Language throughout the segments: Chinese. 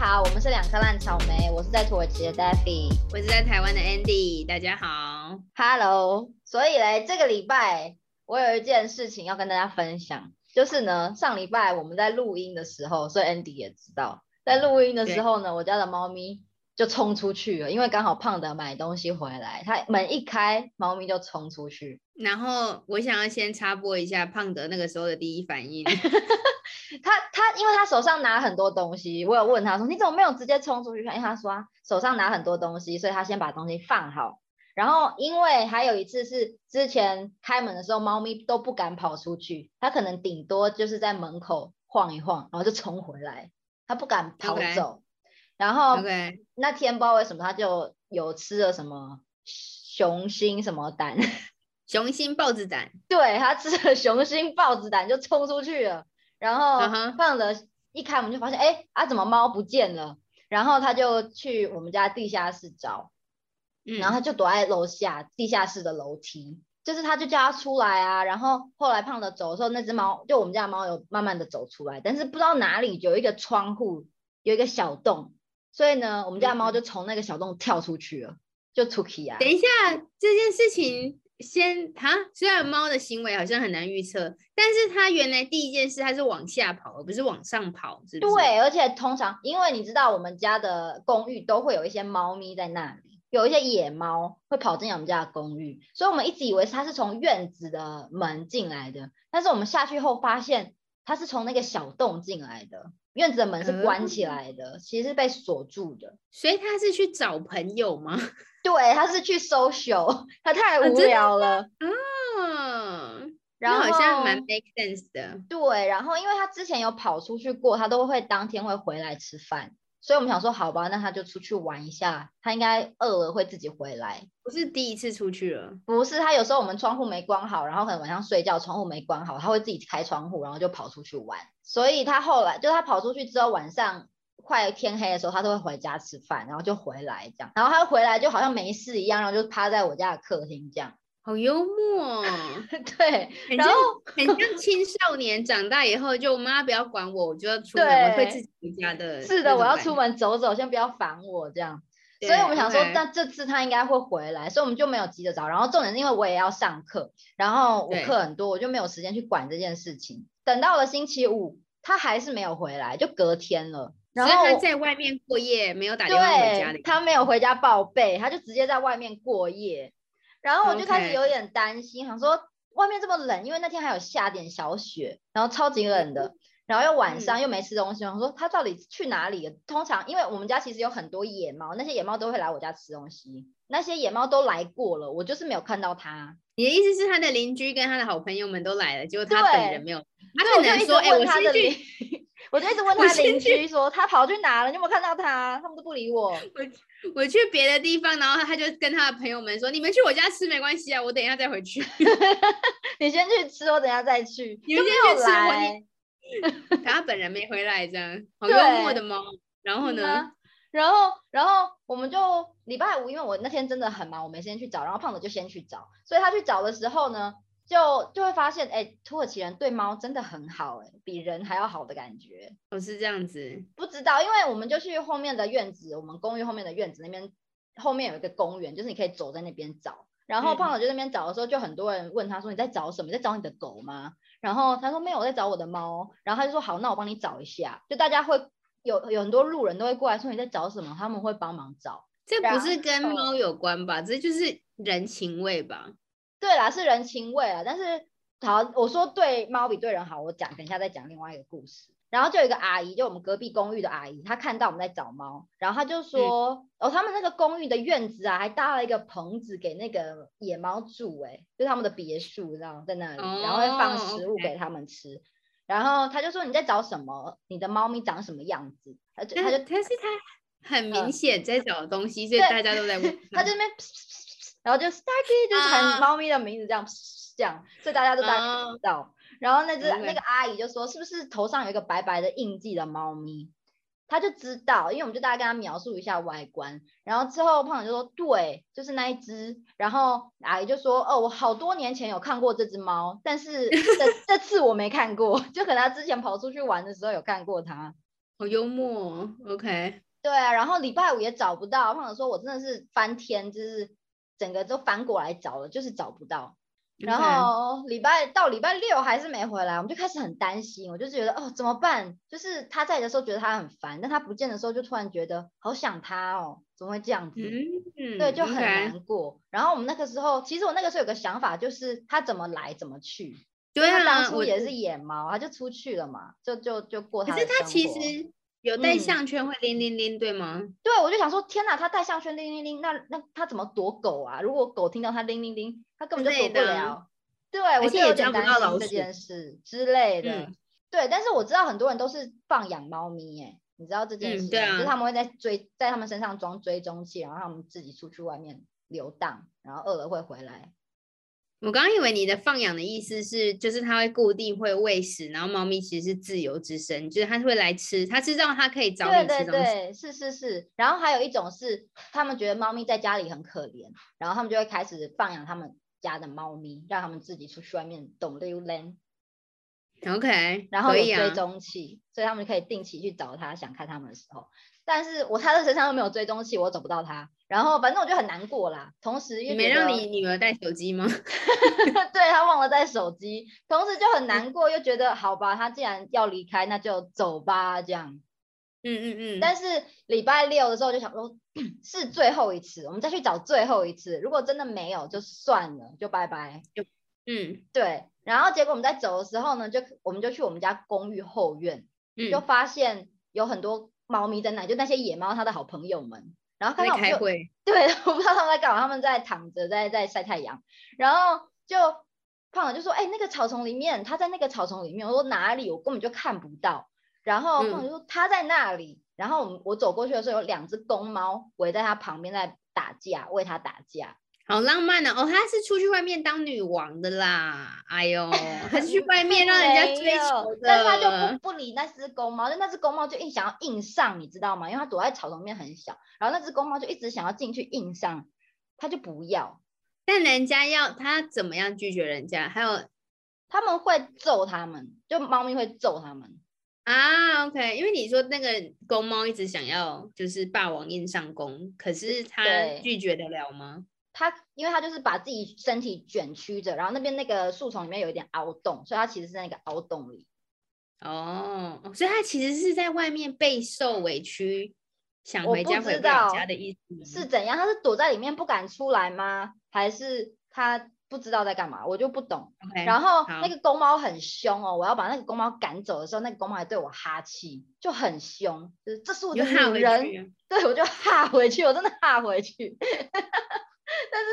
好，我们是两颗烂草莓，我是在土耳其的 Daffy，我是在台湾的 Andy，大家好，Hello。所以嘞，这个礼拜我有一件事情要跟大家分享，就是呢，上礼拜我们在录音的时候，所以 Andy 也知道，在录音的时候呢，我家的猫咪就冲出去了，因为刚好胖的买东西回来，它门一开，猫咪就冲出去。然后我想要先插播一下胖德那个时候的第一反应。他他，因为他手上拿很多东西，我有问他说：“你怎么没有直接冲出去看？”因为他说手上拿很多东西，所以他先把东西放好。然后因为还有一次是之前开门的时候，猫咪都不敢跑出去，它可能顶多就是在门口晃一晃，然后就冲回来，它不敢跑走。然后那天不知道为什么，它就有吃了什么雄心什么胆，雄心豹子胆，对，他吃了雄心豹子胆就冲出去了。然后放了一开门就发现，哎啊，怎么猫不见了？然后他就去我们家地下室找，然后他就躲在楼下地下室的楼梯，就是他就叫他出来啊。然后后来胖的走的时候，那只猫就我们家的猫有慢慢的走出来，但是不知道哪里有一个窗户有一个小洞，所以呢，我们家的猫就从那个小洞跳出去了，就出去啊。等一下这件事情。先哈，虽然猫的行为好像很难预测，但是它原来第一件事它是往下跑，而不是往上跑，是对，而且通常因为你知道我们家的公寓都会有一些猫咪在那里，有一些野猫会跑进我们家的公寓，所以我们一直以为它是从院子的门进来的，但是我们下去后发现它是从那个小洞进来的，院子的门是关起来的，其实是被锁住的，所以它是去找朋友吗？对，他是去 social，他太无聊了。嗯，然后好像蛮 make sense 的。对，然后因为他之前有跑出去过，他都会当天会回来吃饭，所以我们想说，好吧，那他就出去玩一下，他应该饿了会自己回来。不是第一次出去了，不是，他有时候我们窗户没关好，然后可能晚上睡觉窗户没关好，他会自己开窗户，然后就跑出去玩。所以他后来就他跑出去之后，晚上。快天黑的时候，他都会回家吃饭，然后就回来这样，然后他回来就好像没事一样，然后就趴在我家的客厅这样，好幽默。对，然后很像青少年长大以后，就妈不要管我，我就要出门，我会自己回家的。是的，我要出门走走，先不要烦我这样。所以我们想说，那这次他应该会回来，所以我们就没有急着找。然后重点是因为我也要上课，然后我课很多，我就没有时间去管这件事情。等到了星期五，他还是没有回来，就隔天了。然后他在外面过夜，没有打电话回家他没有回家报备，他就直接在外面过夜。然后我就开始有点担心，想说外面这么冷，因为那天还有下点小雪，然后超级冷的。然后又晚上又没吃东西，我说他到底去哪里了？通常因为我们家其实有很多野猫，那些野猫都会来我家吃东西。那些野猫都来过了，我就是没有看到他。你的意思是他的邻居跟他的好朋友们都来了，结果他本人没有。他可能说：“哎，我先去。”我就一直问他邻居说他跑去哪了？你有没有看到他？他们都不理我。我我去别的地方，然后他就跟他的朋友们说：“你们去我家吃没关系啊，我等一下再回去。你先去吃，我等下再去。你们先去吃，等他本人没回来，这样好幽默的猫。然后呢？然后然后我们就礼拜五，因为我那天真的很忙，我没时间去找。然后胖子就先去找，所以他去找的时候呢。就就会发现，哎，土耳其人对猫真的很好，哎，比人还要好的感觉。我是这样子，不知道，因为我们就去后面的院子，我们公寓后面的院子那边，后面有一个公园，就是你可以走在那边找。然后胖子就那边找的时候，就很多人问他说：“你在找什么？你在找你的狗吗？”然后他说：“没有，我在找我的猫。”然后他就说：“好，那我帮你找一下。”就大家会有有很多路人都会过来说：“你在找什么？”他们会帮忙找。这不是跟猫有关吧？这就是人情味吧？对啦，是人情味啊，但是好，我说对猫比对人好，我讲等一下再讲另外一个故事。然后就有一个阿姨，就我们隔壁公寓的阿姨，她看到我们在找猫，然后她就说，哦，他们那个公寓的院子啊，还搭了一个棚子给那个野猫住，哎，就他们的别墅，知道在那里，然后会放食物给他们吃。然后他就说你在找什么？你的猫咪长什么样子？他就他就但是他很明显在找东西，所以大家都在问。他这边。然后就 Starkey 就是喊猫咪的名字，这样这样，所以大家都大概知道。然后那只那个阿姨就说：“是不是头上有一个白白的印记的猫咪？”他就知道，因为我们就大概跟他描述一下外观。然后之后胖子就说：“对，就是那一只。”然后阿姨就说：“哦，我好多年前有看过这只猫，但是这 这次我没看过，就可能他之前跑出去玩的时候有看过它。”好幽默，OK。对啊，然后礼拜五也找不到，胖子说我真的是翻天，就是整个都翻过来找了，就是找不到。然后礼拜到礼拜六还是没回来，我们就开始很担心，我就觉得哦怎么办？就是他在的时候觉得他很烦，但他不见的时候就突然觉得好想他哦，怎么会这样子？嗯，对，就很难过。然后我们那个时候，其实我那个时候有个想法，就是他怎么来怎么去。对他当初也是野猫，他就出去了嘛，就就就过他的生活。可是他其实。有戴项圈会铃铃铃，对吗？对，我就想说，天哪，他戴项圈铃铃铃，那那他怎么躲狗啊？如果狗听到他铃铃铃，他根本就躲不了。对，我就有点担心这件事之类的。对，但是我知道很多人都是放养猫咪，哎，你知道这件事？就是他们会在追，在他们身上装追踪器，然后他们自己出去外面游荡，然后饿了会回来。我刚刚以为你的放养的意思是，就是它会固定会喂食，然后猫咪其实是自由之身，就是它会来吃，它知道它可以找你吃东西。对对对，是是是。然后还有一种是，他们觉得猫咪在家里很可怜，然后他们就会开始放养他们家的猫咪，让他们自己出去外面懂溜溜。OK，然后有追踪器，所以他们可以定期去找它，想看它们的时候。但是我它的身上又没有追踪器，我找不到他。然后反正我就很难过啦。同时，没让你女儿带手机吗？对她忘了带手机，同时就很难过，又觉得好吧，她既然要离开，那就走吧，这样。嗯嗯嗯。但是礼拜六的时候就想说，是最后一次，我们再去找最后一次。如果真的没有，就算了，就拜拜。就嗯，对。然后结果我们在走的时候呢，就我们就去我们家公寓后院，就发现有很多猫咪在那，就那些野猫，它的好朋友们。然后看到 对，我不知道他们在干嘛，他们在躺着，在在晒太阳。然后就胖了就说：“哎，那个草丛里面，他在那个草丛里面。”我说：“哪里？我根本就看不到。”然后胖就说：“他在那里。”然后我们我走过去的时候，有两只公猫围在他旁边在打架，为他打架。好浪漫的哦，她是出去外面当女王的啦，哎呦，还是去 外面让人家追求的。但他就不不理那只公猫，但那只公猫就硬想要硬上，你知道吗？因为它躲在草丛面很小，然后那只公猫就一直想要进去硬上，他就不要。但人家要他怎么样拒绝人家？还有他们会揍他们，就猫咪会揍他们啊。OK，因为你说那个公猫一直想要就是霸王硬上弓，可是他拒绝得了吗？它，因为它就是把自己身体卷曲着，然后那边那个树丛里面有一点凹洞，所以它其实是在那个凹洞里。哦，所以它其实是在外面备受委屈，想回家回不了家的意思是怎样？它是躲在里面不敢出来吗？还是它不知道在干嘛？我就不懂。然后那个公猫很凶哦，我要把那个公猫赶走的时候，那个公猫还对我哈气，就很凶，就是这是我的女人。对，我就哈回去，我真的哈回去。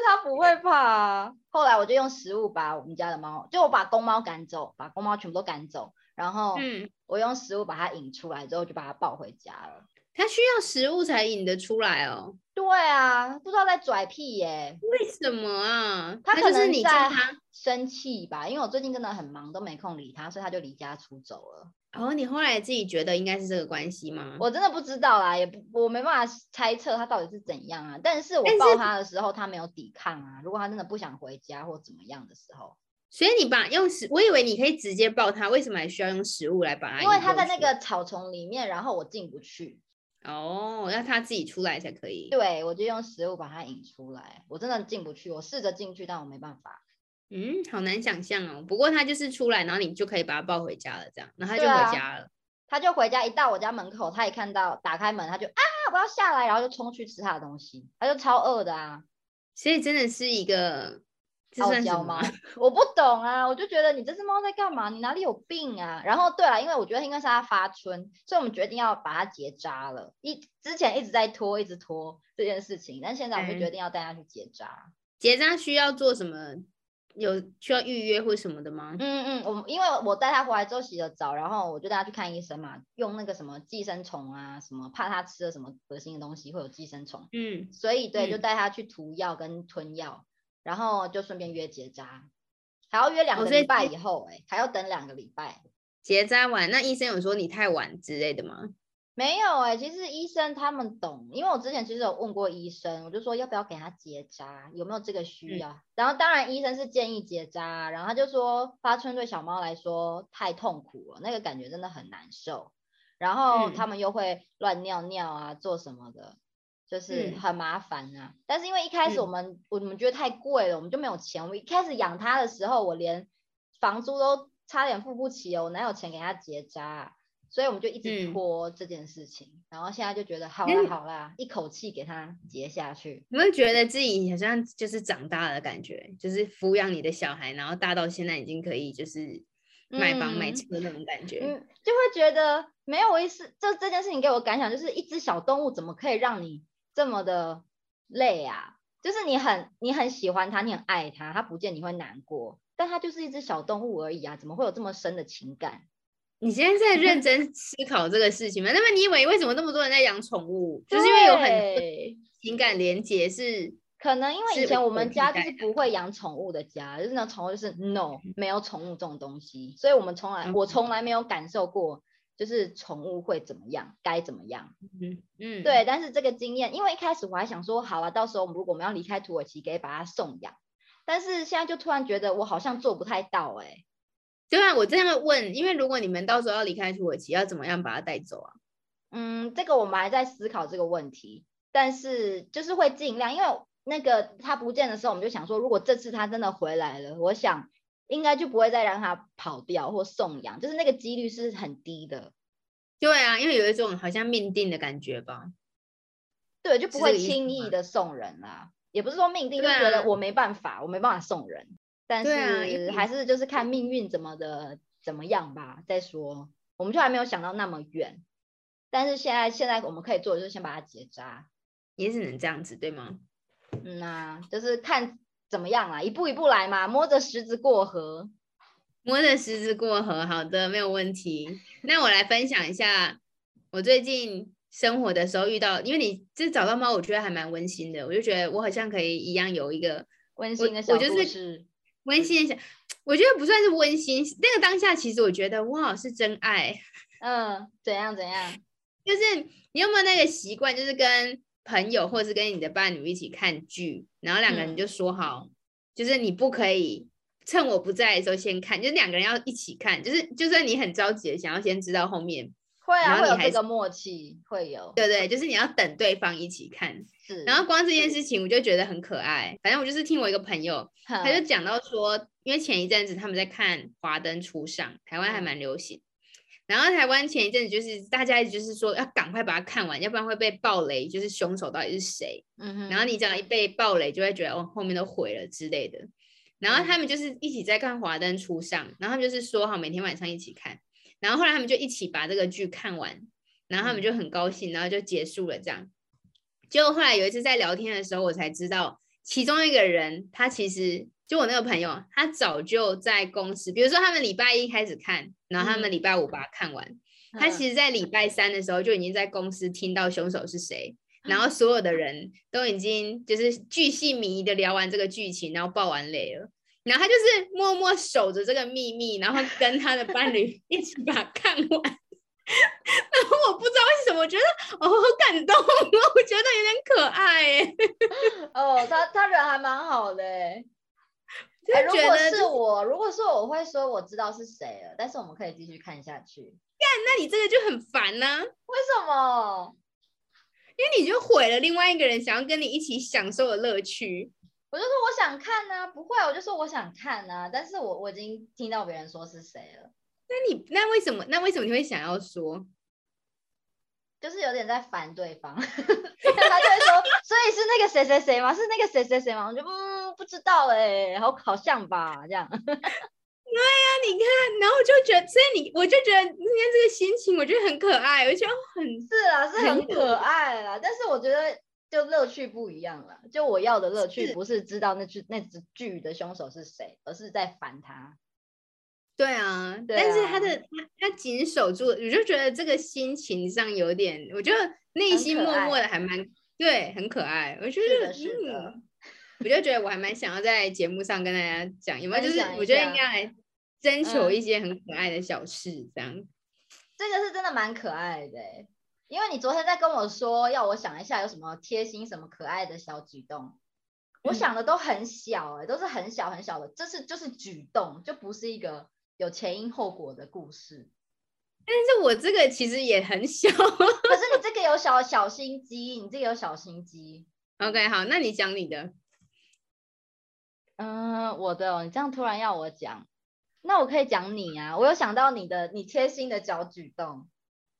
它不会怕。后来我就用食物把我们家的猫，就我把公猫赶走，把公猫全部都赶走，然后嗯，我用食物把它引出来之后，就把它抱回家了。它需要食物才引得出来哦。对啊，不知道在拽屁耶？为什么啊？它可能在生气吧？因为我最近真的很忙，都没空理它，所以它就离家出走了。哦，你后来自己觉得应该是这个关系吗？我真的不知道啦，也不我没办法猜测他到底是怎样啊。但是我抱他的时候，他没有抵抗啊。如果他真的不想回家或怎么样的时候，所以你把用食，我以为你可以直接抱他，为什么还需要用食物来把他？因为他在那个草丛里面，然后我进不去。哦，要他自己出来才可以。对，我就用食物把它引出来。我真的进不去，我试着进去，但我没办法。嗯，好难想象哦。不过他就是出来，然后你就可以把他抱回家了，这样，然后他就回家了。他就回家，一到我家门口，他一看到打开门，他就啊，我要下来，然后就冲去吃他的东西，他就超饿的啊。所以真的是一个傲娇吗？我不懂啊，我就觉得你这只猫在干嘛？你哪里有病啊？然后对了，因为我觉得应该是它发春，所以我们决定要把它结扎了。一之前一直在拖，一直拖这件事情，但现在我们决定要带它去结扎。结扎需要做什么？有需要预约或什么的吗？嗯嗯，我因为我带他回来之后洗了澡，然后我就带他去看医生嘛，用那个什么寄生虫啊，什么怕他吃了什么恶心的东西会有寄生虫，嗯，所以对，就带他去涂药跟吞药，然后就顺便约结扎，还要约两个礼拜以后，哎，还要等两个礼拜结扎完，那医生有说你太晚之类的吗？没有哎，其实医生他们懂，因为我之前其实有问过医生，我就说要不要给他结扎，有没有这个需要？然后当然医生是建议结扎，然后他就说发春对小猫来说太痛苦了，那个感觉真的很难受。然后他们又会乱尿尿啊，做什么的，就是很麻烦啊。但是因为一开始我们我们觉得太贵了，我们就没有钱。我一开始养它的时候，我连房租都差点付不起哦，我哪有钱给它结扎？所以我们就一直拖这件事情，然后现在就觉得好啦好啦，一口气给它结下去。你会觉得自己好像就是长大了感觉？就是抚养你的小孩，然后大到现在已经可以就是买房买车那种感觉，嗯，就会觉得没有意思。就这件事情给我感想，就是一只小动物怎么可以让你这么的累啊？就是你很你很喜欢它，你很爱它，它不见你会难过，但它就是一只小动物而已啊，怎么会有这么深的情感？你现在在认真思考这个事情吗？那么你以为为什么那么多人在养宠物？就是因为有很情感连接，是可能因为以前我们家就是不会养宠物的家，就是那宠物就是 no 没有宠物这种东西，所以我们从来我从来没有感受过就是宠物会怎么样，该怎么样。嗯嗯，对。但是这个经验，因为一开始我还想说，好了，到时候如果我们要离开土耳其，可以把它送养，但是现在就突然觉得我好像做不太到，哎。对啊，我这样问，因为如果你们到时候要离开土耳其，要怎么样把它带走啊？嗯，这个我们还在思考这个问题，但是就是会尽量，因为那个他不见的时候，我们就想说，如果这次他真的回来了，我想应该就不会再让他跑掉或送养，就是那个几率是很低的。对啊，因为有一种好像命定的感觉吧。对，就不会轻易的送人啦，也不是说命定，就觉得我没办法，我没办法送人。但是还是就是看命运怎么的怎么样吧，再说，我们就还没有想到那么远。但是现在现在我们可以做的就是先把它结扎，也只能这样子，对吗？嗯呐，就是看怎么样啊，一步一步来嘛，摸着石子过河，摸着石子过河。好的，没有问题。那我来分享一下我最近生活的时候遇到，因为你这找到猫，我觉得还蛮温馨的，我就觉得我好像可以一样有一个温馨的小故事。温馨想，我觉得不算是温馨。那个当下，其实我觉得哇，是真爱。嗯，怎样怎样？就是你有没有那个习惯，就是跟朋友或者是跟你的伴侣一起看剧，然后两个人就说好，就是你不可以趁我不在的时候先看，就是两个人要一起看，就是就算你很着急的想要先知道后面。会啊，会有这个默契，会有。对对，就是你要等对方一起看。是。然后光这件事情，我就觉得很可爱。反正我就是听我一个朋友，他就讲到说，因为前一阵子他们在看《华灯初上》，台湾还蛮流行。然后台湾前一阵子就是大家就是说要赶快把它看完，要不然会被暴雷，就是凶手到底是谁。嗯哼。然后你只要一被暴雷，就会觉得哦后面都毁了之类的。然后他们就是一起在看《华灯初上》，然后他们就是说好每天晚上一起看。然后后来他们就一起把这个剧看完，然后他们就很高兴，然后就结束了这样。结果后来有一次在聊天的时候，我才知道其中一个人，他其实就我那个朋友，他早就在公司，比如说他们礼拜一开始看，然后他们礼拜五把它看完，他其实在礼拜三的时候就已经在公司听到凶手是谁，然后所有的人都已经就是巨细靡遗的聊完这个剧情，然后爆完雷了。然后他就是默默守着这个秘密，然后跟他的伴侣 一起把它看完。然后我不知道为什么，我觉得哦，好感动哦，我觉得有点可爱哎。哦，他他人还蛮好的哎。如果是我，如果是我，我会说我知道是谁了，但是我们可以继续看下去。干，那你这个就很烦呢？为什么？因为你就毁了另外一个人想要跟你一起享受的乐趣。我就说我想看呢，不会，我就说我想看呢，但是我我已经听到别人说是谁了。那你那为什么那为什么你会想要说？就是有点在烦对方，他就会说，所以是那个谁谁谁吗？是那个谁谁谁吗？我就嗯不知道哎，好好像吧这样。对呀，你看，然后我就觉得，所以你我就觉得今天这个心情，我觉得很可爱，我觉得很是啊，是很可爱啦。但是我觉得。就乐趣不一样了，就我要的乐趣不是知道那只那只剧的凶手是谁，而是在烦他。对啊，但是他的他他紧守住，我就觉得这个心情上有点，我觉得内心默默的还蛮对，很可爱。我觉得嗯，我就觉得我还蛮想要在节目上跟大家讲，有没有？就是我觉得应该来征求一些很可爱的小事，这样。这个是真的蛮可爱的。因为你昨天在跟我说要我想一下有什么贴心、什么可爱的小举动，我想的都很小哎，都是很小很小的，这是就是举动，就不是一个有前因后果的故事。但是我这个其实也很小，可是你这个有小小心机，你这个有小心机。OK，好，那你讲你的。嗯，我的，你这样突然要我讲，那我可以讲你啊。我有想到你的，你贴心的小举动。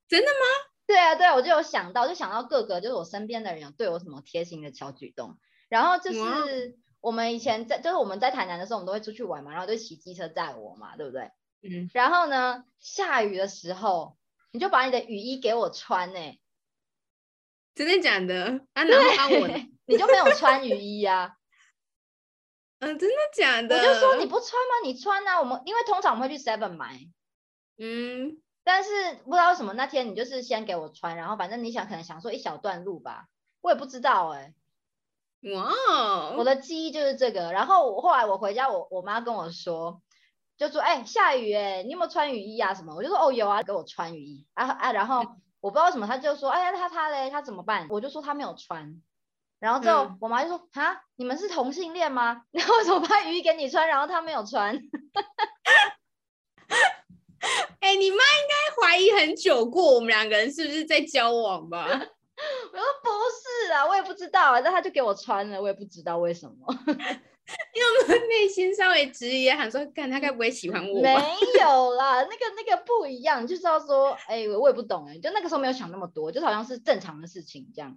真的吗？对啊，对啊，我就有想到，就想到各个，就是我身边的人有对我什么贴心的小举动。然后就是我们以前在，就是我们在台南的时候，我们都会出去玩嘛，然后就骑机车载我嘛，对不对？嗯。然后呢，下雨的时候，你就把你的雨衣给我穿呢。真的假的？啊，然后帮我，你就没有穿雨衣啊？嗯，真的假的？我就说你不穿吗？你穿啊！我们因为通常我们会去 Seven 买，嗯，但是不知道为什么那天你就是先给我穿，然后反正你想可能想说一小段路吧，我也不知道哎。哇，我的记忆就是这个。然后我后来我回家，我我妈跟我说，就说哎下雨哎，你有没有穿雨衣啊什么？我就说哦有啊，给我穿雨衣啊啊。然后我不知道为什么，他就说哎呀他他嘞他怎么办？我就说他没有穿。然后之后，我妈就说：“啊，你们是同性恋吗？然后为什么把雨衣给你穿，然后他没有穿？” 哎，你妈应该怀疑很久过，我们两个人是不是在交往吧？我说不是啊，我也不知道啊，但他就给我穿了，我也不知道为什么。你有没有内心稍微质疑，喊说，看他该不会喜欢我？没有啦，那个那个不一样，就是要说，哎，我也不懂哎，就那个时候没有想那么多，就好像是正常的事情这样。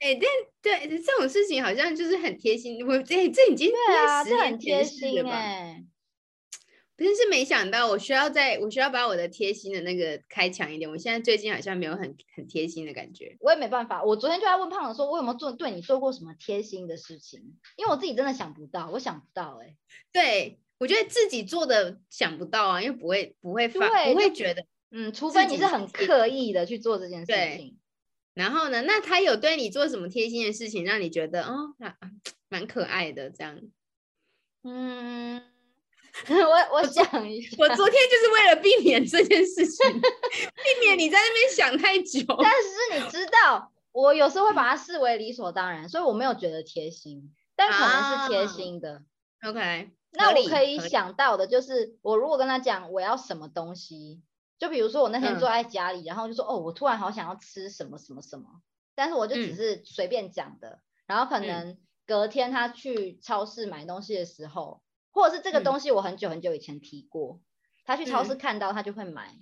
哎，但对这种事情好像就是很贴心。我这这已经对啊，这很贴心哎。真是没想到，我需要在我需要把我的贴心的那个开强一点。我现在最近好像没有很很贴心的感觉。我也没办法，我昨天就在问胖子说，我有没有做对你做过什么贴心的事情？因为我自己真的想不到，我想不到哎。对，我觉得自己做的想不到啊，因为不会不会发不会觉得，嗯，除非你是很刻意的去做这件事情。然后呢？那他有对你做什么贴心的事情，让你觉得哦，那蛮可爱的这样？嗯，我我想一下，我昨天就是为了避免这件事情，避免你在那边想太久。但是你知道，我有时候会把它视为理所当然，所以我没有觉得贴心，但可能是贴心的。OK，那我可以想到的就是，我如果跟他讲我要什么东西。就比如说我那天坐在家里，然后就说哦，我突然好想要吃什么什么什么，但是我就只是随便讲的。然后可能隔天他去超市买东西的时候，或者是这个东西我很久很久以前提过，他去超市看到他就会买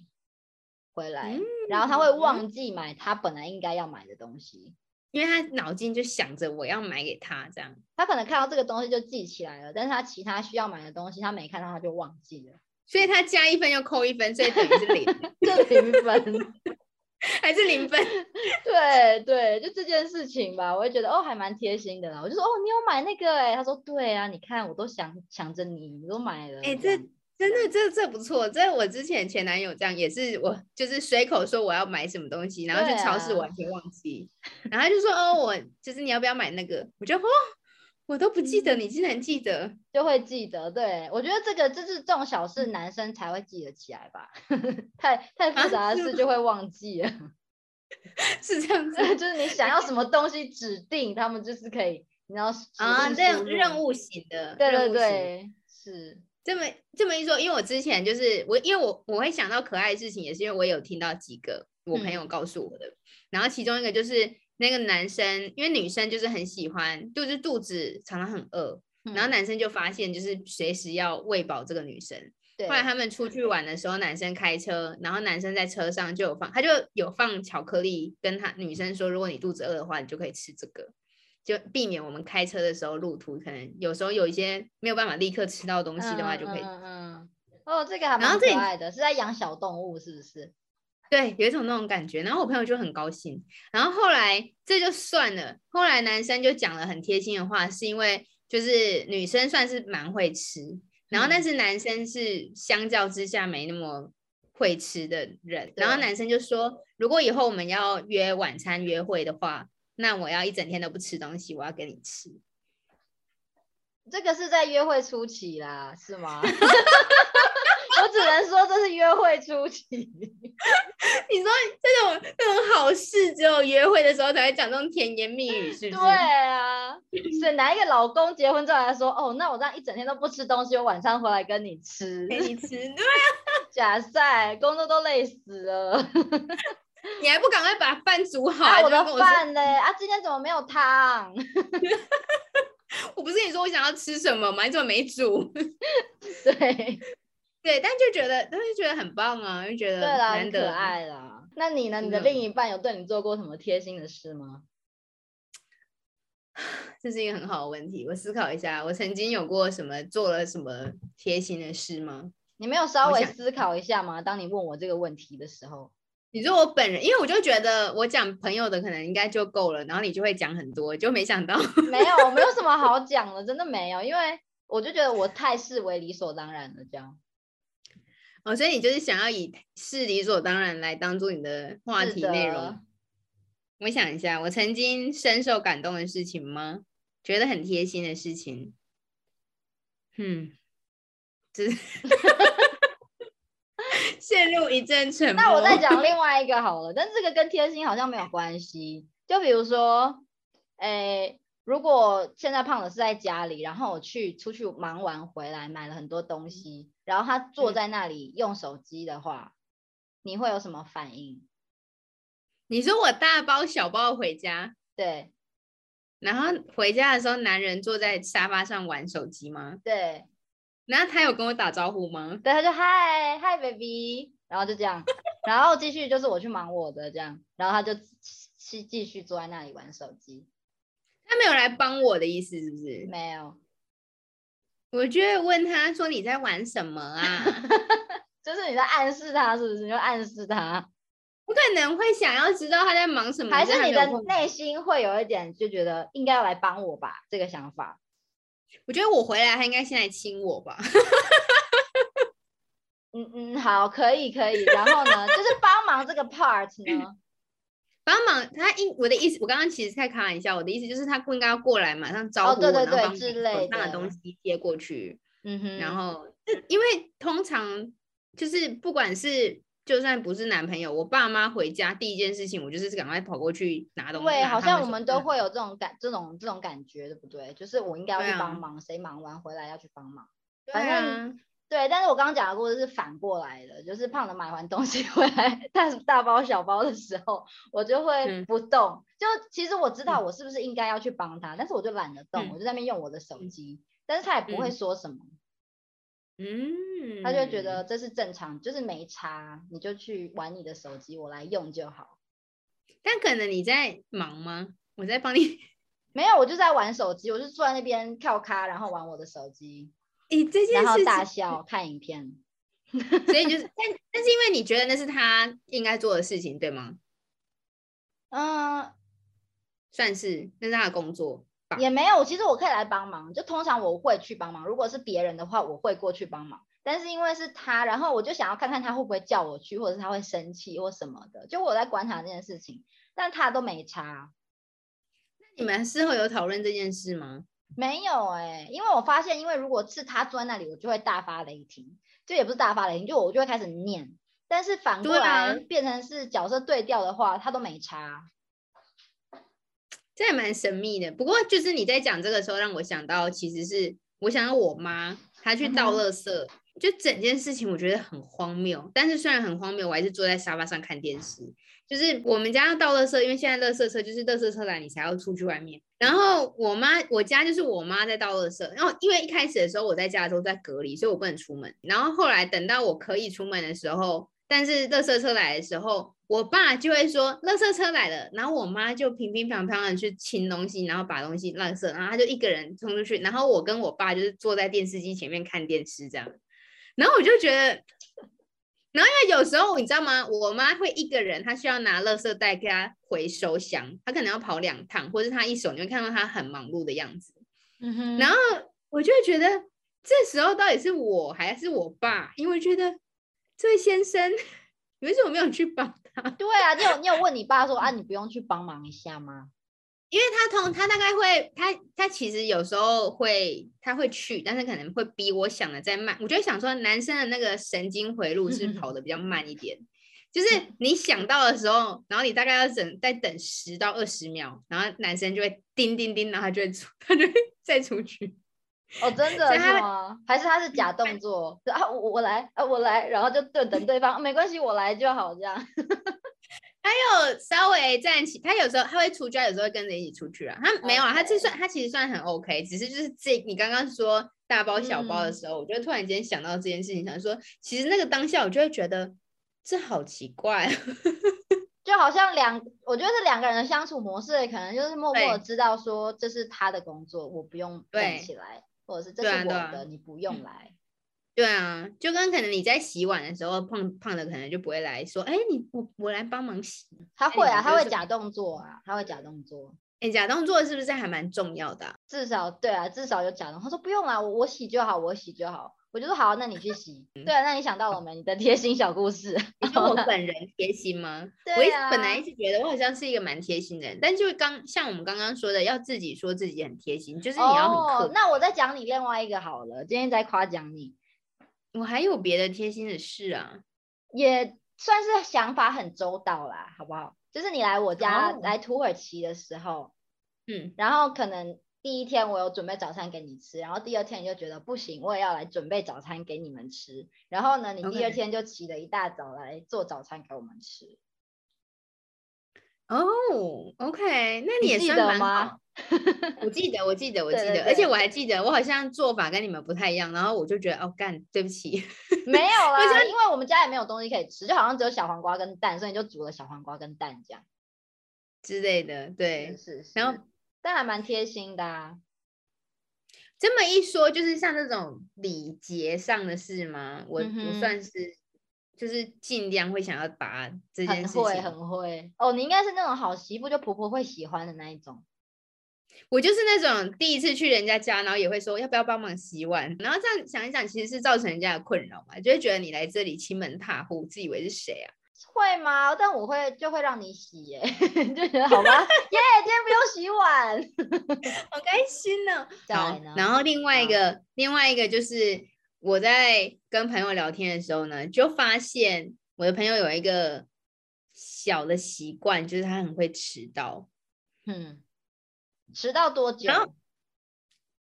回来，然后他会忘记买他本来应该要买的东西，因为他脑筋就想着我要买给他这样。他可能看到这个东西就记起来了，但是他其他需要买的东西他没看到他就忘记了。所以他加一分又扣一分，所以等于是零，就零分，还是零分？对对，就这件事情吧，我会觉得哦，还蛮贴心的啦。我就说哦，你有买那个哎？他说对啊，你看我都想想着你，你都买了。哎，这真的这这不错。这我之前前男友这样也是，我就是随口说我要买什么东西，然后去超市完全忘记，然后就说哦，我就是你要不要买那个？我就哦。我都不记得，你竟然记得，就会记得。对我觉得这个就是这种小事，男生才会记得起来吧。太太复杂的事就会忘记了，是这样 子。就是你想要什 么东西，指定他们就是可以，你要啊，这样任务型的，对对对，是这么这么一说。因为我之前就是我，因为我我会想到可爱的事情，也是因为我有听到几个我朋友告诉我的，然后其中一个就是。那个男生，因为女生就是很喜欢，就是肚子常常很饿，然后男生就发现就是随时要喂饱这个女生。后来他们出去玩的时候，男生开车，然后男生在车上就有放，他就有放巧克力，跟他女生说，如果你肚子饿的话，你就可以吃这个，就避免我们开车的时候路途可能有时候有一些没有办法立刻吃到东西的话，就可以。嗯嗯。哦，这个还蛮可爱的，是在养小动物是不是？对，有一种那种感觉，然后我朋友就很高兴，然后后来这就算了，后来男生就讲了很贴心的话，是因为就是女生算是蛮会吃，然后但是男生是相较之下没那么会吃的人，然后男生就说，如果以后我们要约晚餐约会的话，那我要一整天都不吃东西，我要跟你吃。这个是在约会初期啦，是吗？我只能说这是约会初期。你说这种这种好事，只有约会的时候才会讲这种甜言蜜语，是不是？对啊，所以哪一个老公结婚之后来说，哦，那我这样一整天都不吃东西，我晚上回来跟你吃，给你吃，对啊，假赛，工作都累死了，你还不赶快把饭煮好？我的饭嘞？啊，今天怎么没有汤？我不是跟你说我想要吃什么吗？你怎么没煮？对。对，但就觉得，但是觉得很棒啊，就觉得难得可爱啦。那你呢？你的另一半有对你做过什么贴心的事吗？这是一个很好的问题，我思考一下，我曾经有过什么做了什么贴心的事吗？你没有稍微思考一下吗？当你问我这个问题的时候，你说我本人，因为我就觉得我讲朋友的可能应该就够了，然后你就会讲很多，就没想到 没有，我没有什么好 讲的，真的没有，因为我就觉得我太视为理所当然了，这样。哦，所以你就是想要以是理所当然来当做你的话题内容。我想一下，我曾经深受感动的事情吗？觉得很贴心的事情。嗯，是 陷入一阵沉默。那我再讲另外一个好了，但这个跟贴心好像没有关系。就比如说，诶。如果现在胖的是在家里，然后我去出去忙完回来买了很多东西，然后他坐在那里用手机的话，你会有什么反应？你说我大包小包回家，对，然后回家的时候男人坐在沙发上玩手机吗？对，然后他有跟我打招呼吗？对，他就嗨嗨 baby，然后就这样，然后继续就是我去忙我的这样，然后他就继继续坐在那里玩手机。他没有来帮我的意思，是不是？没有。我就会问他说：“你在玩什么啊？”就是你在暗示他，是不是？你就暗示他。我可能会想要知道他在忙什么，还是你的内心会有一点就觉得应该要来帮我吧？这个想法。我觉得我回来他应该先来亲我吧。嗯嗯，好，可以可以。然后呢，就是帮忙这个 part 呢。帮忙，他应我的意思，我刚刚其实在开玩笑，我的意思就是他不应该要过来马上招呼我，然后把手上的东西接过去。嗯哼，然后因为通常就是不管是就算不是男朋友，我爸妈回家第一件事情，我就是赶快跑过去拿东西。对，好像我们都会有这种感，这种这种感觉，对不对？就是我应该要去帮忙，谁忙完回来要去帮忙。反正。对，但是我刚刚讲的故事是反过来的，就是胖的买完东西回来，大大包小包的时候，我就会不动。就其实我知道我是不是应该要去帮他，但是我就懒得动，我就在那边用我的手机，但是他也不会说什么。嗯，他就觉得这是正常，就是没差，你就去玩你的手机，我来用就好。但可能你在忙吗？我在帮你。没有，我就在玩手机，我就坐在那边跳咖，然后玩我的手机。你这件事，然后大笑看影片，所以就是，但但是因为你觉得那是他应该做的事情，对吗？嗯，算是，那是他的工作。也没有，其实我可以来帮忙，就通常我会去帮忙。如果是别人的话，我会过去帮忙。但是因为是他，然后我就想要看看他会不会叫我去，或者是他会生气或什么的。就我在观察这件事情，但他都没差。那你们事后有讨论这件事吗？没有哎，因为我发现，因为如果是他坐在那里，我就会大发雷霆，就也不是大发雷霆，就我就会开始念。但是反过来变成是角色对调的话，他都没差，这也蛮神秘的。不过就是你在讲这个时候，让我想到，其实是我想到我妈，她去倒垃圾，就整件事情我觉得很荒谬。但是虽然很荒谬，我还是坐在沙发上看电视。就是我们家要倒垃圾，因为现在垃圾车就是垃圾车来，你才要出去外面。然后我妈，我家就是我妈在倒垃圾。然后因为一开始的时候我在家都在隔离，所以我不能出门。然后后来等到我可以出门的时候，但是垃圾车来的时候，我爸就会说垃圾车来了，然后我妈就平平常常的去清东西，然后把东西垃圾，然后他就一个人冲出去，然后我跟我爸就是坐在电视机前面看电视这样。然后我就觉得。然后因为有时候你知道吗？我妈会一个人，她需要拿垃圾袋给她回收箱，她可能要跑两趟，或者她一手你会看到她很忙碌的样子。嗯哼。然后我就会觉得，这时候到底是我还是我爸？因为觉得这位先生，你为什么没有去帮他？对啊，你有你有问你爸说啊，你不用去帮忙一下吗？因为他通他大概会他他其实有时候会他会去，但是可能会比我想的再慢。我就想说，男生的那个神经回路是跑的比较慢一点，就是你想到的时候，然后你大概要等再等十到二十秒，然后男生就会叮叮叮，然后他就会出，他就会再出去。哦，真的是吗？还是他是假动作？啊，我我来啊，我来，然后就等等对方，没关系，我来就好，这样。他有稍微站起，他有时候他会出去，有时候会跟着一起出去啊。他没有啊，他这算他其实算很 OK，只是就是这你刚刚说大包小包的时候，我就突然间想到这件事情，想说其实那个当下我就会觉得这好奇怪，就好像两，我觉得是两个人的相处模式，可能就是默默的知道说这是他的工作，我不用站起来，或者是这是我的，你不用来。对啊，就跟可能你在洗碗的时候，胖胖的可能就不会来说，哎，你我我来帮忙洗。他会啊，他会假动作啊，他会假动作。哎，假动作是不是还蛮重要的？至少对啊，至少有假动。他说不用啦，我我洗就好，我洗就好。我就说好，那你去洗。对啊，那你想到了没？你的贴心小故事。你说我本人贴心吗？对啊。我本来一直觉得我好像是一个蛮贴心的人，但就刚像我们刚刚说的，要自己说自己很贴心，就是你要很刻。那我再讲你另外一个好了，今天在夸奖你。我还有别的贴心的事啊，也算是想法很周到啦，好不好？就是你来我家来土耳其的时候，嗯，然后可能第一天我有准备早餐给你吃，然后第二天你就觉得不行，我也要来准备早餐给你们吃，然后呢，你第二天就起了一大早来做早餐给我们吃。哦，OK，那你也记得吗？我记得，我记得，我记得，而且我还记得，我好像做法跟你们不太一样，然后我就觉得哦，干，对不起，没有啊，因为我们家也没有东西可以吃，就好像只有小黄瓜跟蛋，所以就煮了小黄瓜跟蛋这样之类的，对，是是，然后但还蛮贴心的啊。这么一说，就是像这种礼节上的事吗？我我算是。就是尽量会想要把这件事情，很会很会哦。你应该是那种好媳妇，就婆婆会喜欢的那一种。我就是那种第一次去人家家，然后也会说要不要帮忙洗碗，然后这样想一想，其实是造成人家的困扰嘛，就会觉得你来这里欺门踏户，自以为是谁啊？会吗？但我会就会让你洗耶，就觉得好吧，耶，今天不用洗碗，好开心呢。好，然后另外一个，另外一个就是。我在跟朋友聊天的时候呢，就发现我的朋友有一个小的习惯，就是他很会迟到。嗯，迟到多久？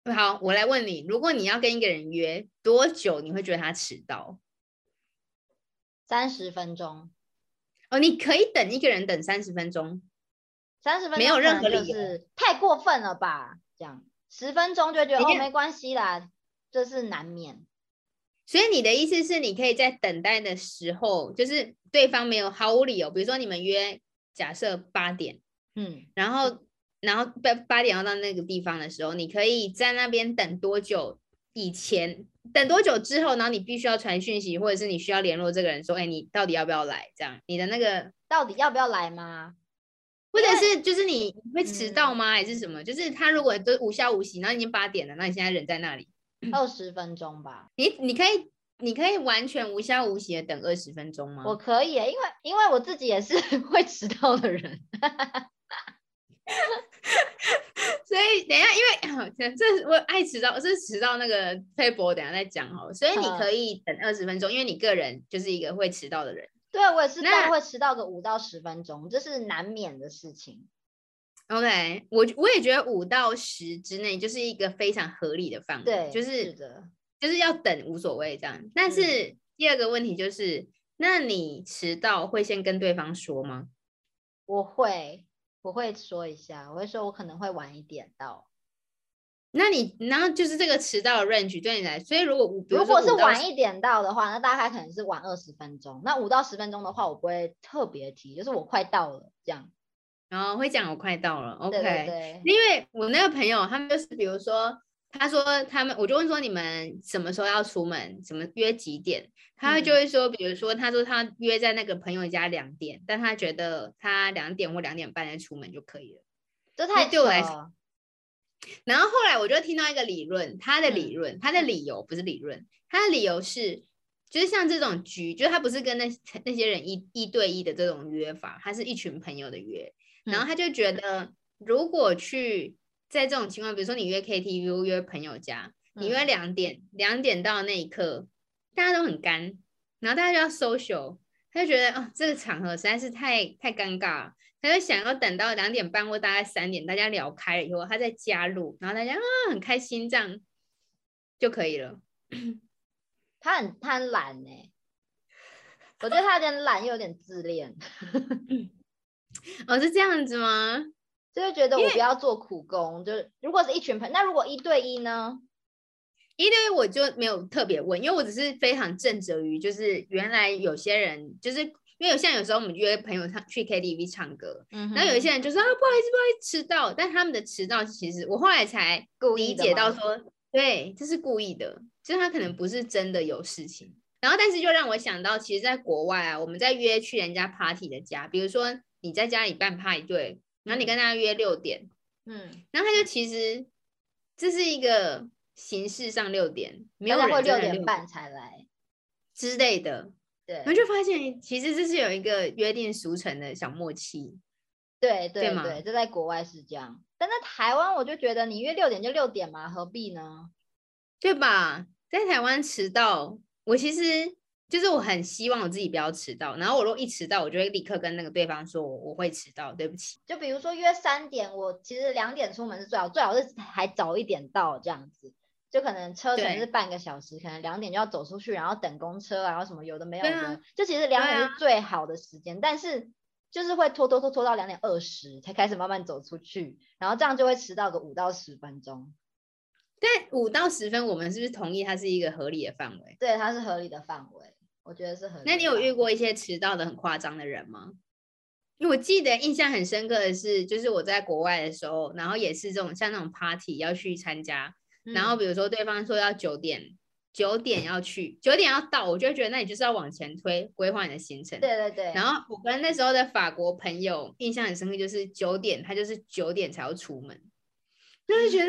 好，我来问你，如果你要跟一个人约多久，你会觉得他迟到？三十分钟。哦，你可以等一个人等三十分钟。三十分钟没有任何理由，太过分了吧？这样十分钟就觉得哦没关系啦，这是难免。所以你的意思是你可以在等待的时候，就是对方没有毫无理由，比如说你们约假设八点，嗯，然后然后八八点要到那个地方的时候，你可以在那边等多久？以前等多久之后，然后你必须要传讯息，或者是你需要联络这个人说，哎，你到底要不要来？这样你的那个到底要不要来吗？或者是就是你会迟到吗？还是什么？就是他如果都无消无息，然后已经八点了，那你现在人在那里？二十分钟吧，你你可以你可以完全无消无息的等二十分钟吗？我可以，因为因为我自己也是 会迟到的人，所以等一下，因为这我爱迟到，是迟到那个推博，等下再讲哦。所以你可以等二十分钟，因为你个人就是一个会迟到的人。对，我也是大概会迟到个五到十分钟，这是难免的事情。OK，我我也觉得五到十之内就是一个非常合理的范围，对，就是的，就是要等无所谓这样。但是第二个问题就是，那你迟到会先跟对方说吗？我会，我会说一下，我会说我可能会晚一点到。那你然后就是这个迟到的 range 对你来，所以如果如果是晚一点到的话，那大概可能是晚二十分钟。那五到十分钟的话，我不会特别提，就是我快到了这样。然后会讲我快到了，OK，因为我那个朋友他们就是，比如说，他说他们，我就问说你们什么时候要出门，怎么约几点，他就会说，比如说他说他约在那个朋友家两点，但他觉得他两点或两点半再出门就可以了，这太对我来说。然后后来我就听到一个理论，他的理论，他的理由不是理论，他的理由是，就是像这种局，就是他不是跟那那些人一一对一的这种约法，他是一群朋友的约。然后他就觉得，如果去在这种情况，比如说你约 KTV、约朋友家，你约两点，两点到那一刻，大家都很干，然后大家就要 social，他就觉得哦，这个场合实在是太太尴尬了，他就想要等到两点半或大概三点，大家聊开了以后，他再加入，然后大家啊很开心这样，就可以了。他很他很懒呢，我觉得他有点懒又有点自恋。哦，是这样子吗？就是觉得我不要做苦工，就是如果是一群朋友，那如果一对一呢？一对一我就没有特别问，因为我只是非常正直于，就是原来有些人就是因为有像有时候我们约朋友唱去 KTV 唱歌，嗯，然后有一些人就说啊不好意思不好意思迟到，但他们的迟到其实我后来才理解到说，对，这是故意的，就是他可能不是真的有事情。然后但是就让我想到，其实在国外啊，我们在约去人家 party 的家，比如说你在家里办派对，然后你跟他约六点，嗯，然后他就其实这是一个。形式上六点，没有人会六点半才来之类的，对，然后就发现其实这是有一个约定俗成的小默契，对对对，这在国外是这样，但在台湾我就觉得你约六点就六点嘛，何必呢？对吧？在台湾迟到，我其实。就是我很希望我自己不要迟到，然后我如果一迟到，我就会立刻跟那个对方说我我会迟到，对不起。就比如说约三点，我其实两点出门是最好，最好是还早一点到这样子。就可能车程是半个小时，可能两点就要走出去，然后等公车，然后什么有的没有的。就其实两点是最好的时间，但是就是会拖拖拖拖到两点二十才开始慢慢走出去，然后这样就会迟到个五到十分钟。但五到十分，我们是不是同意它是一个合理的范围？对，它是合理的范围。我觉得是很。那你有遇过一些迟到的很夸张的人吗？因为我记得印象很深刻的是，就是我在国外的时候，然后也是这种像那种 party 要去参加，然后比如说对方说要九点，九点要去，九点要到，我就觉得那你就是要往前推规划你的行程。对对对。然后我跟那时候的法国朋友印象很深刻，就是九点他就是九点才要出门，就是觉得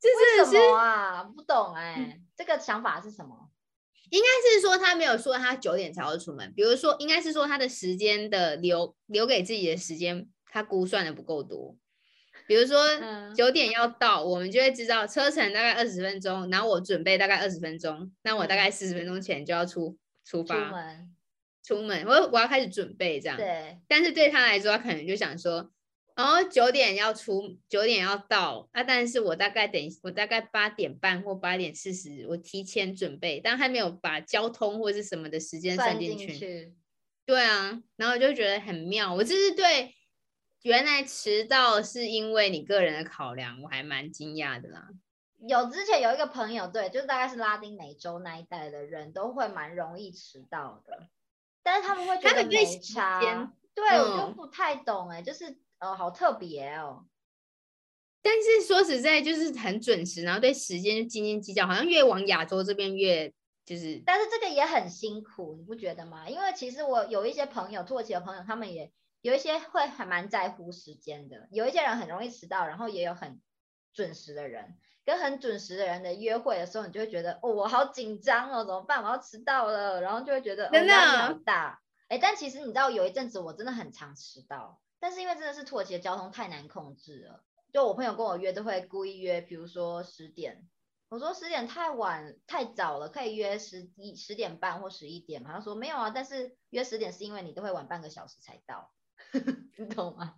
这是什么啊？不懂哎，这个想法是什么？应该是说他没有说他九点才会出门，比如说应该是说他的时间的留留给自己的时间，他估算的不够多。比如说九点要到，我们就会知道车程大概二十分钟，然后我准备大概二十分钟，那我大概四十分钟前就要出出发出门，出门我我要开始准备这样。对，但是对他来说，他可能就想说。然后九点要出，九点要到啊！但是我大概等，我大概八点半或八点四十，我提前准备，但还没有把交通或是什么的时间算进去。对啊，然后我就觉得很妙。我这是对原来迟到是因为你个人的考量，我还蛮惊讶的啦。有之前有一个朋友，对，就是大概是拉丁美洲那一带的人都会蛮容易迟到的，但是他们会觉得没差。对，我就不太懂哎，就是。哦，好特别哦！但是说实在，就是很准时，然后对时间就斤斤计较，好像越往亚洲这边越就是。但是这个也很辛苦，你不觉得吗？因为其实我有一些朋友，土耳其的朋友，他们也有一些会还蛮在乎时间的。有一些人很容易迟到，然后也有很准时的人。跟很准时的人的约会的时候，你就会觉得哦，我好紧张哦，怎么办？我要迟到了，然后就会觉得压力好大。哎，但其实你知道，有一阵子我真的很常迟到。但是因为真的是土耳其的交通太难控制了，就我朋友跟我约都会故意约，比如说十点，我说十点太晚太早了，可以约十一十点半或十一点嘛？他说没有啊，但是约十点是因为你都会晚半个小时才到，你懂吗？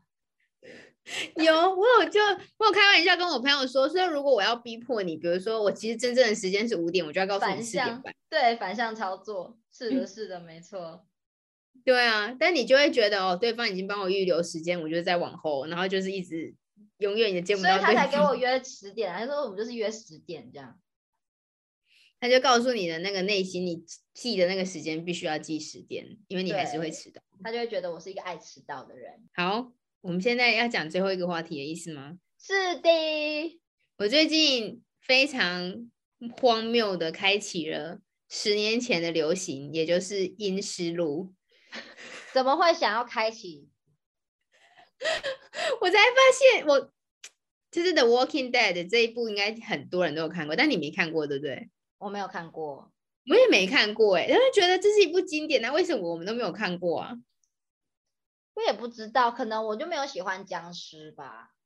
有，我有就我有开玩笑跟我朋友说，所以如果我要逼迫你，比如说我其实真正的时间是五点，我就要告诉你四点半，对，反向操作，是的，是的，没错。对啊，但你就会觉得哦，对方已经帮我预留时间，我就再往后，然后就是一直永远也见不到。所以他才给我 约十点，他说我们就是约十点这样。他就告诉你的那个内心，你记的那个时间必须要记十点，因为你还是会迟到。他就会觉得我是一个爱迟到的人。好，我们现在要讲最后一个话题的意思吗？是的，我最近非常荒谬的开启了十年前的流行，也就是阴湿路。怎么会想要开启？我才发现，我 就是《The Walking Dead》这一部，应该很多人都有看过，但你没看过，对不对？我没有看过，我也没看过，哎，因为觉得这是一部经典，那为什么我们都没有看过啊？我也不知道，可能我就没有喜欢僵尸吧。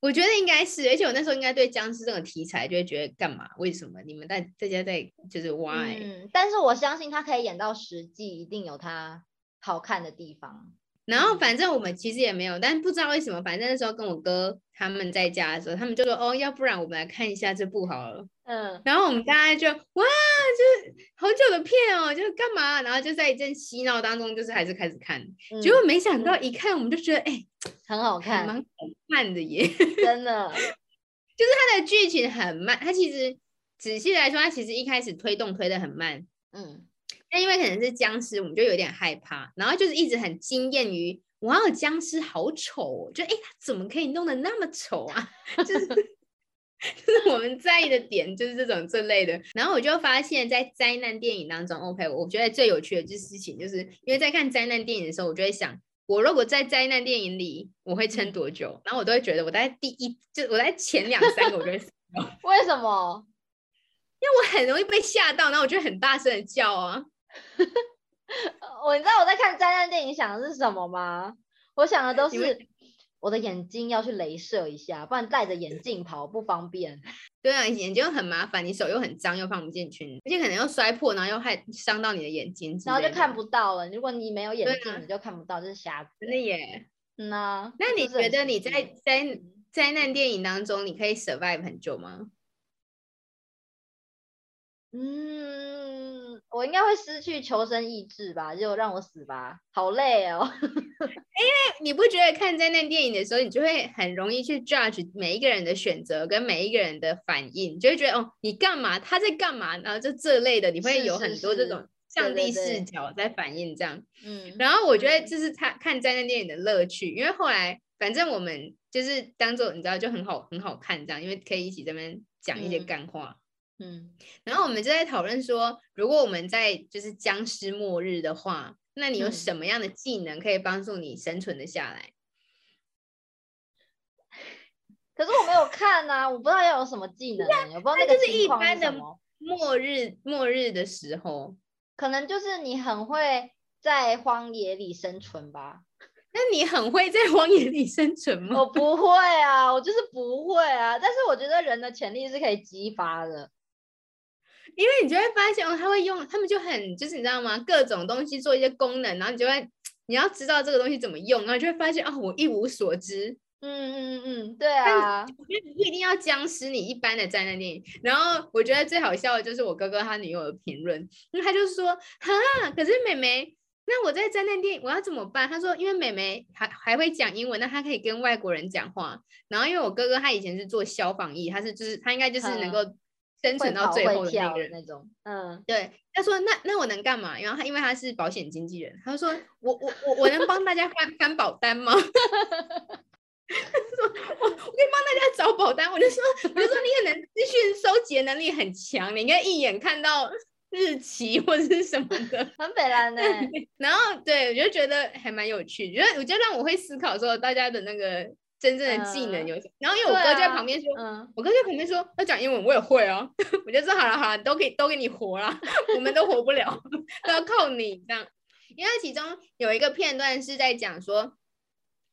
我觉得应该是，而且我那时候应该对僵尸这种题材就会觉得干嘛？为什么你们在在家在就是 why？嗯，但是我相信他可以演到实际，一定有他好看的地方。然后反正我们其实也没有，但不知道为什么，反正那时候跟我哥他们在家的时候，他们就说哦，要不然我们来看一下这部好了。嗯，然后我们大家就哇，就是好久的片哦，就是干嘛？然后就在一阵嬉闹当中，就是还是开始看，结果没想到一看我们就觉得哎，很好看，蛮好看的耶，真的，就是它的剧情很慢，它其实仔细来说，它其实一开始推动推的很慢，嗯。但因为可能是僵尸，我们就有点害怕，然后就是一直很惊艳于，哇，僵尸好丑，哦，就哎，他怎么可以弄得那么丑啊？就是 就是我们在意的点就是这种这类的。然后我就发现，在灾难电影当中，OK，我觉得最有趣的就是事情，就是因为在看灾难电影的时候，我就会想，我如果在灾难电影里，我会撑多久？然后我都会觉得，我在第一，就我在前两三个，我就会死 为什么？因为我很容易被吓到，然后我就很大声的叫啊。我你知道我在看灾难电影想的是什么吗？我想的都是我的眼睛要去镭射一下，不然戴着眼镜跑不方便。对啊，眼睛很麻烦，你手又很脏又放不进去，而且可能又摔破，然后又害伤到你的眼睛，然后就看不到了。如果你没有眼镜，你就看不到，就是瞎子。真的耶。嗯啊。那你觉得你在灾灾难电影当中，你可以 survive 很久吗？嗯，我应该会失去求生意志吧，就让我死吧，好累哦。因为你不觉得看灾难电影的时候，你就会很容易去 judge 每一个人的选择跟每一个人的反应，就会觉得哦，你干嘛？他在干嘛？然后就这类的，你会有很多这种上帝视角在反应这样。嗯，然后我觉得这是他看灾难电影的乐趣，因为后来反正我们就是当做你知道就很好很好看这样，因为可以一起这边讲一些干话。嗯，然后我们就在讨论说，如果我们在就是僵尸末日的话，那你有什么样的技能可以帮助你生存的下来？可是我没有看啊，我不知道要有什么技能，我不知道那个是一般的末日末日的时候，可能就是你很会在荒野里生存吧？那你很会在荒野里生存吗？我不会啊，我就是不会啊。但是我觉得人的潜力是可以激发的。因为你就会发现哦，他会用，他们就很就是你知道吗？各种东西做一些功能，然后你就会你要知道这个东西怎么用，然后就会发现哦，我一无所知。嗯嗯嗯，对啊。我觉得你不一定要僵尸，你一般的灾难电影。然后我觉得最好笑的就是我哥哥他女友的评论，因为他就说哈，可是妹妹，那我在灾难电影我要怎么办？他说因为妹妹还还会讲英文，那他可以跟外国人讲话。然后因为我哥哥他以前是做消防役，他是就是他应该就是能够。生存到最后的那个人，那种，嗯，对，他说那那我能干嘛？然后他因为他是保险经纪人，他就说我我我我能帮大家翻翻保单吗？我我可以帮大家找保单，我就说我就说你可能资讯收集能力很强，你应该一眼看到日期或者是什么的，很北蓝 的。然后对我就觉得还蛮有趣，觉得我觉得让我会思考说大家的那个。真正的技能有些，然后因为我哥就在旁边说，我哥在旁边说要讲英文，我也会啊。我就说好了好了，都给都给你活了，我们都活不了，都要靠你这样。因为其中有一个片段是在讲说，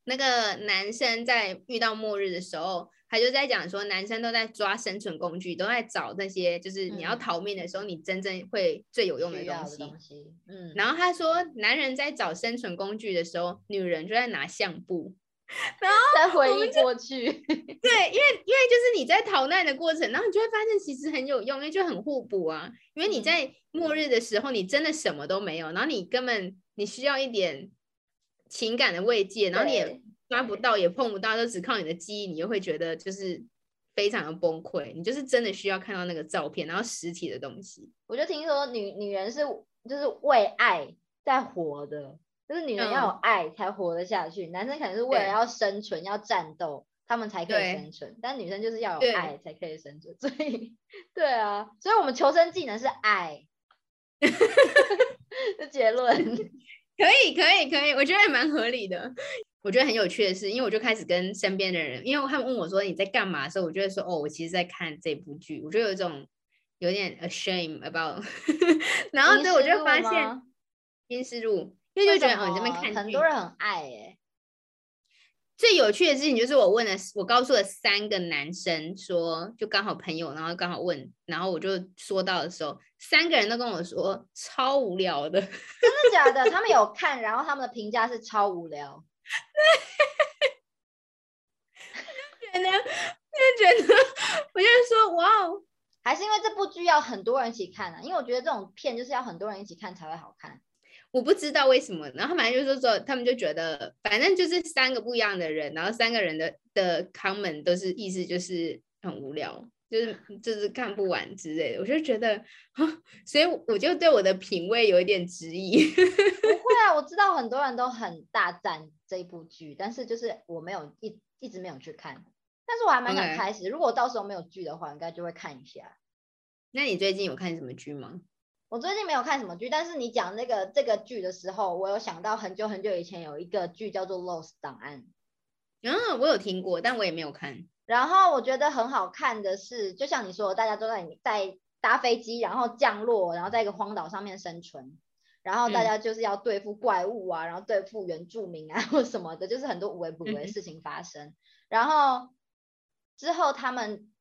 那个男生在遇到末日的时候，他就在讲说，男生都在抓生存工具，都在找那些就是你要逃命的时候，你真正会最有用的东西。嗯，然后他说，男人在找生存工具的时候，女人就在拿相簿。然后再回忆过去，对，因为因为就是你在逃难的过程，然后你就会发现其实很有用，因为就很互补啊。因为你在末日的时候，你真的什么都没有，然后你根本你需要一点情感的慰藉，然后你也抓不到，也碰不到，就只靠你的记忆，你又会觉得就是非常的崩溃。你就是真的需要看到那个照片，然后实体的东西。我就听说女女人是就是为爱在活的。就是女人要有爱才活得下去，男生可能是为了要生存、要战斗，他们才可以生存。但女生就是要有爱才可以生存，所以对啊，所以我们求生技能是爱。这结论 可以，可以，可以，我觉得蛮合理的。我觉得很有趣的是，因为我就开始跟身边的人，因为他们问我说你在干嘛的时候，我就会说哦，我其实在看这部剧。我就有一种有点 ashamed about，然后所以我就发现《阴尸路》。因为就觉得哦，你这边看很多人很爱哎，最有趣的事情就是我问了，我告诉了三个男生说，就刚好朋友，然后刚好问，然后我就说到的时候，三个人都跟我说超无聊的，真的假的？他们有看，然后他们的评价是超无聊。觉得，就觉得，我就说哇哦，还是因为这部剧要很多人一起看啊？因为我觉得这种片就是要很多人一起看才会好看。我不知道为什么，然后反正就是说，他们就觉得，反正就是三个不一样的人，然后三个人的的 comment 都是意思就是很无聊，就是就是看不完之类的。我就觉得，所以我就对我的品味有一点质疑。不会啊，我知道很多人都很大赞这一部剧，但是就是我没有一一直没有去看，但是我还蛮想开始。如果到时候没有剧的话，应该就会看一下。那你最近有看什么剧吗？我最近没有看什么剧，但是你讲那个这个剧的时候，我有想到很久很久以前有一个剧叫做《Lost 档案》。嗯，我有听过，但我也没有看。然后我觉得很好看的是，就像你说，大家都在在搭飞机，然后降落，然后在一个荒岛上面生存，然后大家就是要对付怪物啊，然后对付原住民啊或什么的，就是很多无微不为的事情发生。然后之后他们。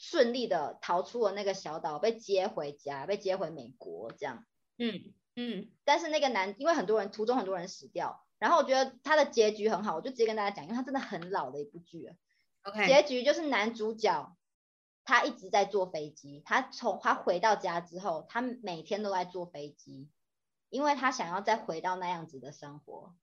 顺利的逃出了那个小岛，被接回家，被接回美国，这样。嗯嗯。但是那个男，因为很多人途中很多人死掉，然后我觉得他的结局很好，我就直接跟大家讲，因为他真的很老的一部剧了。OK。结局就是男主角他一直在坐飞机，他从他回到家之后，他每天都在坐飞机，因为他想要再回到那样子的生活。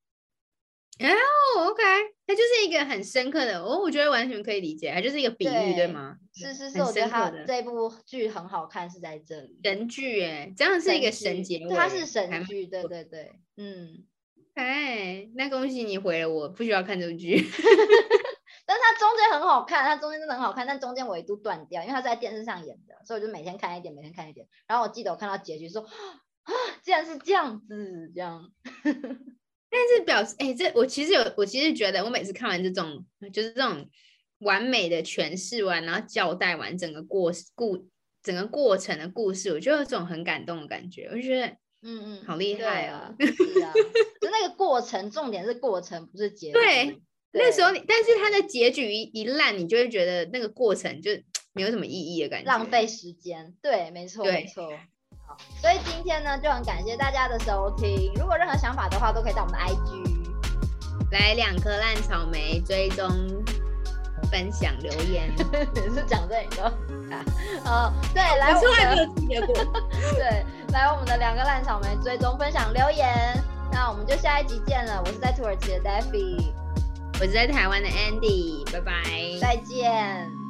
哦，OK，它就是一个很深刻的，哦，我觉得完全可以理解，它就是一个比喻，对吗？是是是，我觉得它这部剧很好看，是在这里神剧，哎，这样是一个神节目，它是神剧，对对对，嗯，哎，那恭喜你回了，我不需要看这部剧，但是它中间很好看，它中间真的很好看，但中间我一度断掉，因为它是在电视上演的，所以我就每天看一点，每天看一点，然后我记得我看到结局说，啊，竟然是这样子，这样。但是表示，哎，这我其实有，我其实觉得，我每次看完这种，就是这种完美的诠释完，然后交代完整个过故整个过程的故事，我就有这种很感动的感觉。我就觉得，嗯嗯，好厉害啊！是啊，就那个过程，重点是过程，不是结局。对，那时候你，但是它的结局一一烂，你就会觉得那个过程就 没有什么意义的感觉，浪费时间。对，没错，没错。所以今天呢，就很感谢大家的收听。如果任何想法的话，都可以到我们的 IG 来两颗烂草莓追踪、分享、留言。是讲这个啊？对，来我们的 对，来我们的两个烂草莓追踪、分享、留言。那我们就下一集见了。我是在土耳其的 Daffy，我是在台湾的 Andy，拜拜，再见。